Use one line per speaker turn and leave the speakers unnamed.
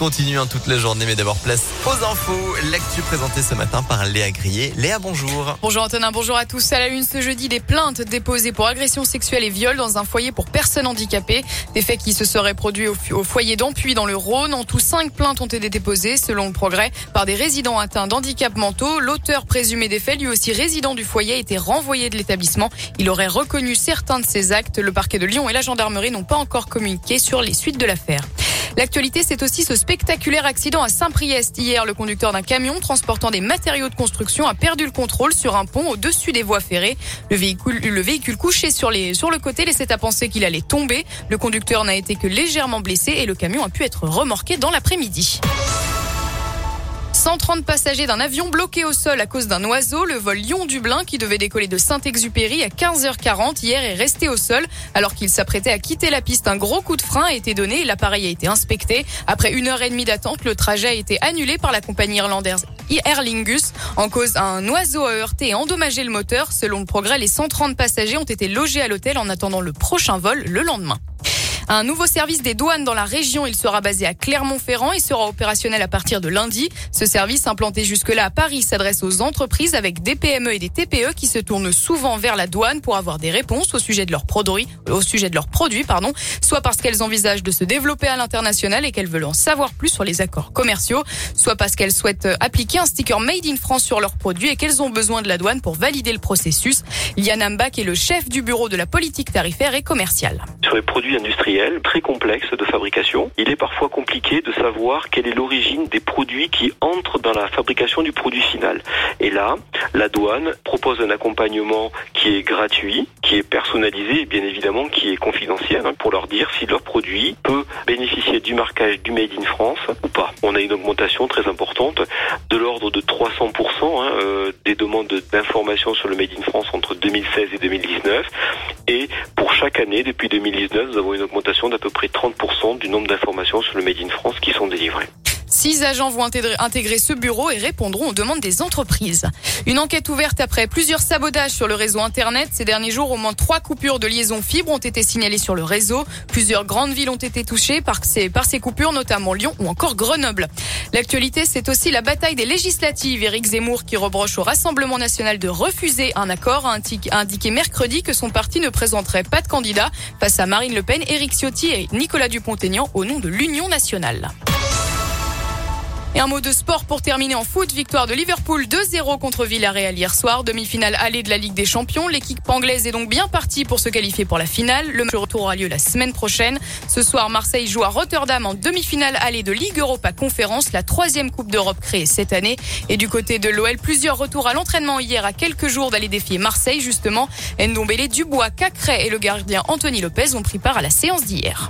Continue hein, toute la journée, mais d'abord place aux infos. L'actu présentée ce matin par Léa Grillet. Léa, bonjour.
Bonjour Antonin, bonjour à tous. À la une ce jeudi, des plaintes déposées pour agression sexuelle et viol dans un foyer pour personnes handicapées. Des faits qui se seraient produits au, foyer d'Ampuy dans le Rhône. En tout, cinq plaintes ont été déposées, selon le progrès, par des résidents atteints d'handicap mentaux. L'auteur présumé des faits, lui aussi résident du foyer, a été renvoyé de l'établissement. Il aurait reconnu certains de ses actes. Le parquet de Lyon et la gendarmerie n'ont pas encore communiqué sur les suites de l'affaire. L'actualité, c'est aussi ce spectaculaire accident à Saint-Priest. Hier, le conducteur d'un camion transportant des matériaux de construction a perdu le contrôle sur un pont au-dessus des voies ferrées. Le véhicule, le véhicule couché sur le côté laissait à penser qu'il allait tomber. Le conducteur n'a été que légèrement blessé et le camion a pu être remorqué dans l'après-midi. 130 passagers d'un avion bloqué au sol à cause d'un oiseau. Le vol Lyon-Dublin qui devait décoller de Saint-Exupéry à 15h40 hier est resté au sol alors qu'il s'apprêtait à quitter la piste. Un gros coup de frein a été donné et l'appareil a été inspecté. Après une heure et demie d'attente, le trajet a été annulé par la compagnie irlandaise Aer Lingus. En cause, un oiseau a heurté et endommagé le moteur. Selon le progrès, les 130 passagers ont été logés à l'hôtel en attendant le prochain vol le lendemain. Un nouveau service des douanes dans la région. Il sera basé à Clermont-Ferrand et sera opérationnel à partir de lundi. Ce service implanté jusque-là à Paris s'adresse aux entreprises avec des PME et des TPE qui se tournent souvent vers la douane pour avoir des réponses au sujet de leurs produits, au sujet de leurs produits, pardon, soit parce qu'elles envisagent de se développer à l'international et qu'elles veulent en savoir plus sur les accords commerciaux, soit parce qu'elles souhaitent appliquer un sticker Made in France sur leurs produits et qu'elles ont besoin de la douane pour valider le processus. Liane Mbak est le chef du bureau de la politique tarifaire et commerciale.
Sur les produits industriels, très complexe de fabrication. Il est parfois compliqué de savoir quelle est l'origine des produits qui entrent dans la fabrication du produit final. Et là, la douane propose un accompagnement qui est gratuit, qui est personnalisé et bien évidemment qui est confidentiel hein, pour leur dire si leur produit peut bénéficier du marquage du Made in France ou pas. On a une augmentation très importante de l'ordre de 300% hein, euh, des demandes d'informations sur le Made in France entre 2016 et 2019. Et pour chaque année, depuis 2019, nous avons une augmentation d'à peu près 30% du nombre d'informations sur le Made in France qui sont délivrées.
Six agents vont intégrer ce bureau et répondront aux demandes des entreprises. Une enquête ouverte après plusieurs sabotages sur le réseau Internet. Ces derniers jours, au moins trois coupures de liaison fibre ont été signalées sur le réseau. Plusieurs grandes villes ont été touchées par ces, coupures, notamment Lyon ou encore Grenoble. L'actualité, c'est aussi la bataille des législatives. Éric Zemmour qui reproche au Rassemblement national de refuser un accord a indiqué mercredi que son parti ne présenterait pas de candidat face à Marine Le Pen, Éric Ciotti et Nicolas Dupont-Aignan au nom de l'Union nationale. Et un mot de sport pour terminer en foot. Victoire de Liverpool 2-0 contre Villarreal hier soir. Demi-finale allée de la Ligue des Champions. L'équipe anglaise est donc bien partie pour se qualifier pour la finale. Le match retour aura lieu la semaine prochaine. Ce soir, Marseille joue à Rotterdam en demi-finale allée de Ligue Europa Conférence, la troisième Coupe d'Europe créée cette année. Et du côté de l'OL, plusieurs retours à l'entraînement hier à quelques jours d'aller défier Marseille justement. Ndombele, Dubois, Cacré et le gardien Anthony Lopez ont pris part à la séance d'hier.